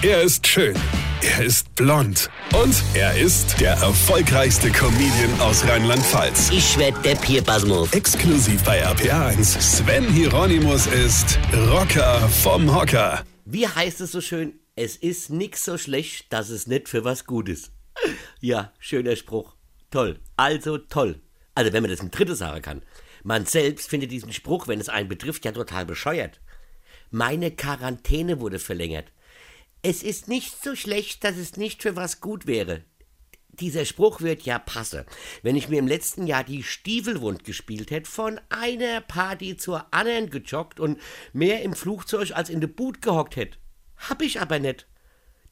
Er ist schön. Er ist blond. Und er ist der erfolgreichste Comedian aus Rheinland-Pfalz. Ich werd der Pierpasmus. Exklusiv bei RPA1. Sven Hieronymus ist Rocker vom Hocker. Wie heißt es so schön? Es ist nix so schlecht, dass es nicht für was gut ist. Ja, schöner Spruch. Toll. Also toll. Also wenn man das im Dritte sagen kann. Man selbst findet diesen Spruch, wenn es einen betrifft, ja total bescheuert. Meine Quarantäne wurde verlängert. Es ist nicht so schlecht, dass es nicht für was gut wäre. Dieser Spruch wird ja passe. Wenn ich mir im letzten Jahr die Stiefelwund gespielt hätte, von einer Party zur anderen gejoggt und mehr im Flugzeug als in der Boot gehockt hätte. Hab ich aber nicht.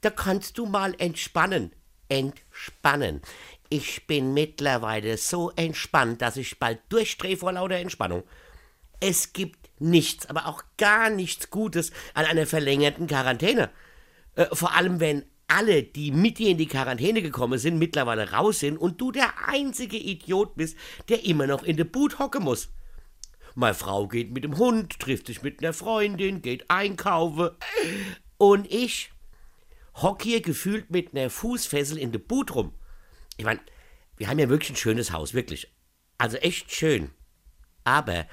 Da kannst du mal entspannen. Entspannen. Ich bin mittlerweile so entspannt, dass ich bald durchdrehe vor lauter Entspannung. Es gibt nichts, aber auch gar nichts Gutes an einer verlängerten Quarantäne. Äh, vor allem, wenn alle, die mit dir in die Quarantäne gekommen sind, mittlerweile raus sind und du der einzige Idiot bist, der immer noch in der Boot hocken muss. Meine Frau geht mit dem Hund, trifft sich mit einer Freundin, geht einkaufen. Und ich hock hier gefühlt mit einer Fußfessel in der Boot rum. Ich meine, wir haben ja wirklich ein schönes Haus, wirklich. Also echt schön. Aber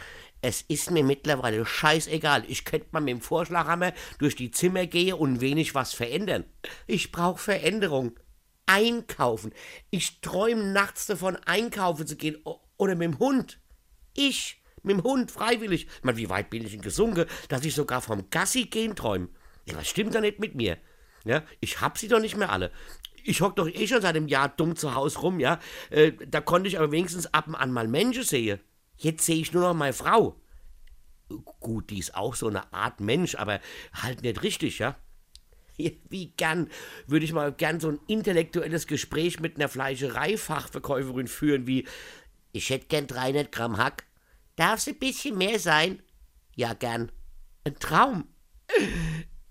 es ist mir mittlerweile scheißegal. Ich könnte mal mit dem Vorschlaghammer durch die Zimmer gehen und wenig was verändern. Ich brauche Veränderung. Einkaufen. Ich träume nachts davon, einkaufen zu gehen. Oder mit dem Hund. Ich, mit dem Hund, freiwillig. Ich meine, wie weit bin ich denn gesunken, dass ich sogar vom Gassi gehen träume? Ja, was stimmt da nicht mit mir? Ja, ich hab sie doch nicht mehr alle. Ich hock doch eh schon seit einem Jahr dumm zu Hause rum, ja. Äh, da konnte ich aber wenigstens ab und an mal Menschen sehen. Jetzt sehe ich nur noch meine Frau. Gut, die ist auch so eine Art Mensch, aber halt nicht richtig, ja? Wie gern würde ich mal gern so ein intellektuelles Gespräch mit einer Fleischereifachverkäuferin führen, wie ich hätte gern 300 Gramm Hack. Darf es ein bisschen mehr sein? Ja, gern. Ein Traum.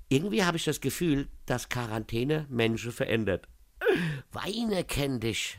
Irgendwie habe ich das Gefühl, dass Quarantäne Menschen verändert. Weine kenn dich.